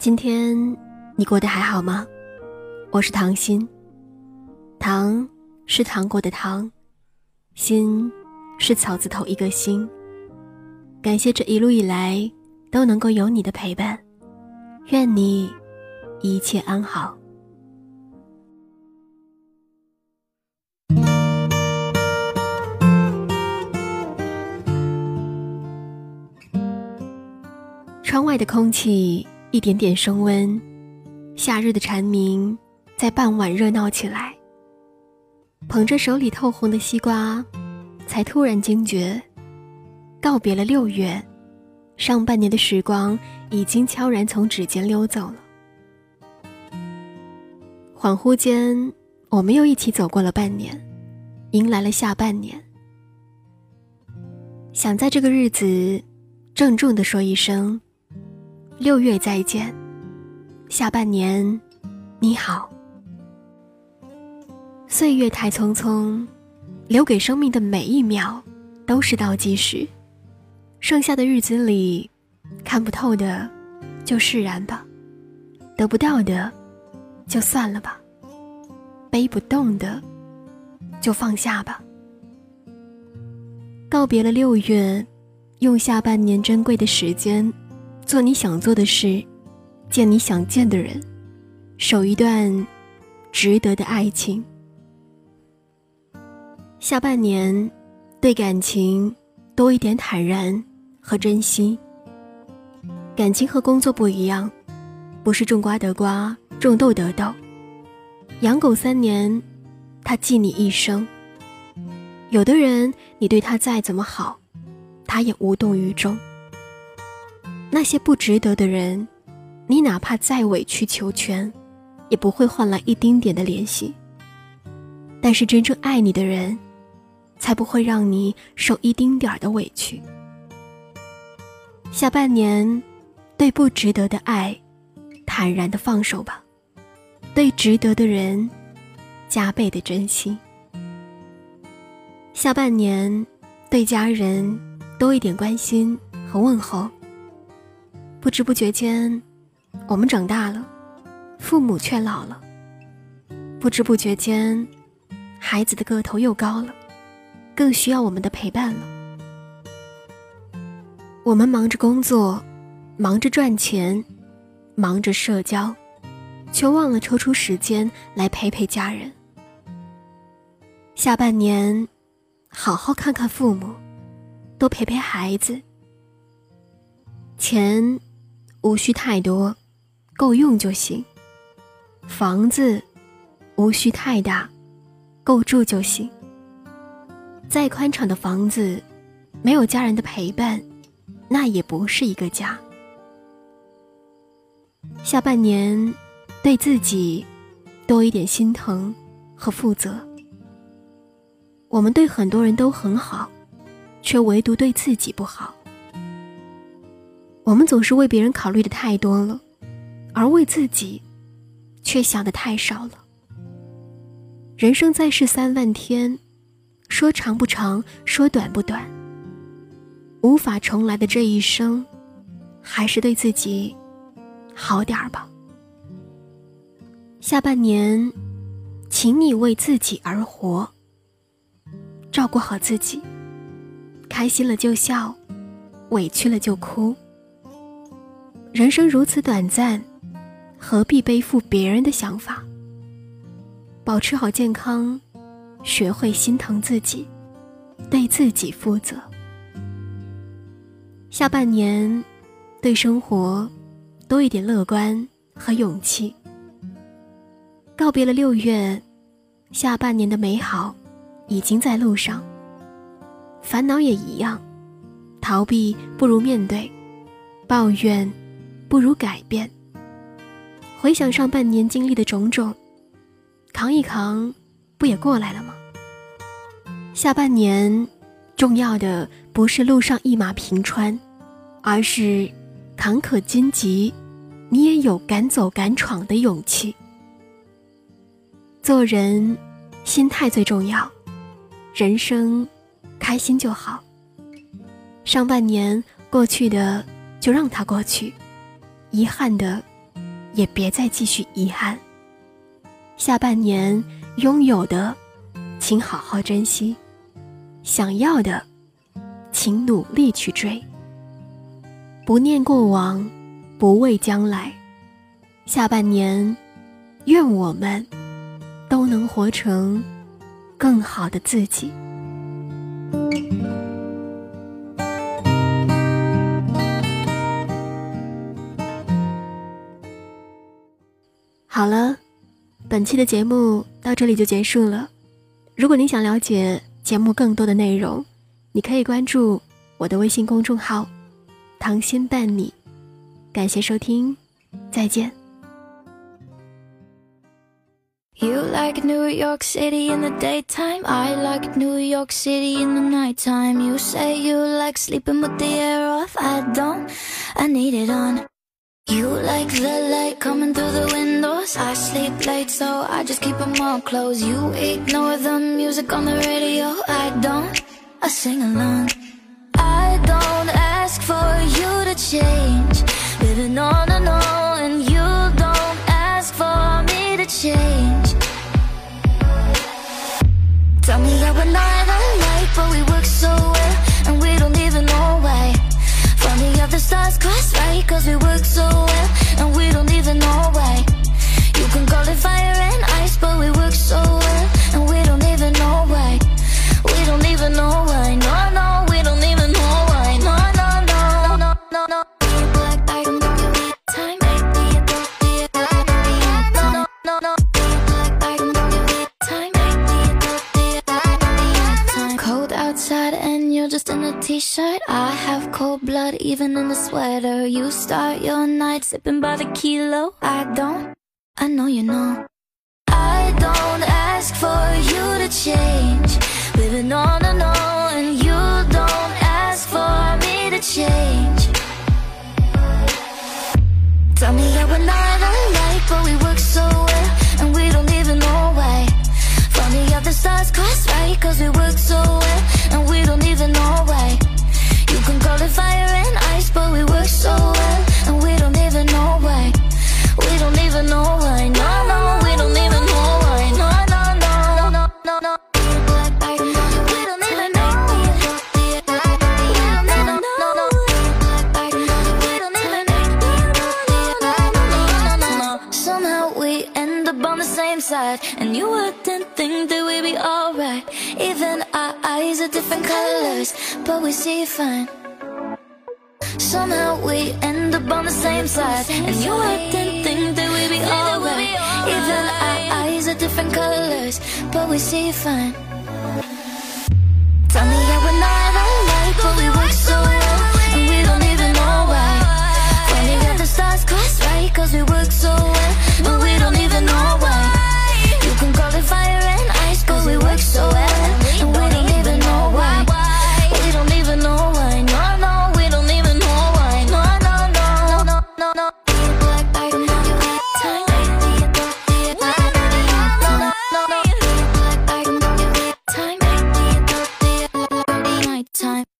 今天你过得还好吗？我是唐心，糖是糖果的糖，心是草字头一个心。感谢这一路以来都能够有你的陪伴，愿你一切安好。窗外的空气一点点升温，夏日的蝉鸣在傍晚热闹起来。捧着手里透红的西瓜，才突然惊觉，告别了六月，上半年的时光已经悄然从指尖溜走了。恍惚间，我们又一起走过了半年，迎来了下半年。想在这个日子，郑重的说一声。六月再见，下半年你好。岁月太匆匆，留给生命的每一秒都是倒计时。剩下的日子里，看不透的就释然吧，得不到的就算了吧，背不动的就放下吧。告别了六月，用下半年珍贵的时间。做你想做的事，见你想见的人，守一段值得的爱情。下半年，对感情多一点坦然和珍惜。感情和工作不一样，不是种瓜得瓜，种豆得豆。养狗三年，它记你一生。有的人，你对他再怎么好，他也无动于衷。那些不值得的人，你哪怕再委曲求全，也不会换来一丁点的联系。但是真正爱你的人，才不会让你受一丁点儿的委屈。下半年，对不值得的爱，坦然的放手吧；对值得的人，加倍的珍惜。下半年，对家人多一点关心和问候。不知不觉间，我们长大了，父母却老了。不知不觉间，孩子的个头又高了，更需要我们的陪伴了。我们忙着工作，忙着赚钱，忙着社交，却忘了抽出时间来陪陪家人。下半年，好好看看父母，多陪陪孩子。钱。无需太多，够用就行。房子无需太大，够住就行。再宽敞的房子，没有家人的陪伴，那也不是一个家。下半年，对自己多一点心疼和负责。我们对很多人都很好，却唯独对自己不好。我们总是为别人考虑的太多了，而为自己，却想的太少了。人生在世三万天，说长不长，说短不短。无法重来的这一生，还是对自己好点儿吧。下半年，请你为自己而活，照顾好自己。开心了就笑，委屈了就哭。人生如此短暂，何必背负别人的想法？保持好健康，学会心疼自己，对自己负责。下半年，对生活多一点乐观和勇气。告别了六月，下半年的美好已经在路上。烦恼也一样，逃避不如面对，抱怨。不如改变。回想上半年经历的种种，扛一扛，不也过来了吗？下半年，重要的不是路上一马平川，而是坎坷荆棘，你也有敢走敢闯的勇气。做人，心态最重要，人生，开心就好。上半年过去的，就让它过去。遗憾的，也别再继续遗憾。下半年拥有的，请好好珍惜；想要的，请努力去追。不念过往，不畏将来。下半年，愿我们都能活成更好的自己。好了，本期的节目到这里就结束了。如果您想了解节目更多的内容，你可以关注我的微信公众号“糖心伴你”。感谢收听，再见。You like New York City in the daytime. I like New York City in the nighttime. You say you like sleeping with the air off. I don't, I need it on. You like the light coming through the windows. I sleep late, so I just keep them all closed. You ignore the music on the radio. I don't, I sing along. I don't ask for stars cross right, cause we work so well, and we don't even know why. You can call it fire and ice, but we work so well, and we don't even know why. We don't even know why, no, no, we don't even know why, no, no, no, no, no, no. No, outside and you're just in a t-shirt cold blood even in a sweater. You start your night sipping by the kilo. I don't, I know you know. I don't ask for you to change. Living on and on and you don't ask for me to change. Tell me how we're not alike but we work so we'd be alright. Even our eyes are different colors But we see fine. Somehow we end up on the same side. And you wouldn't think that we'd be alright. Even our eyes are different colors But we see fine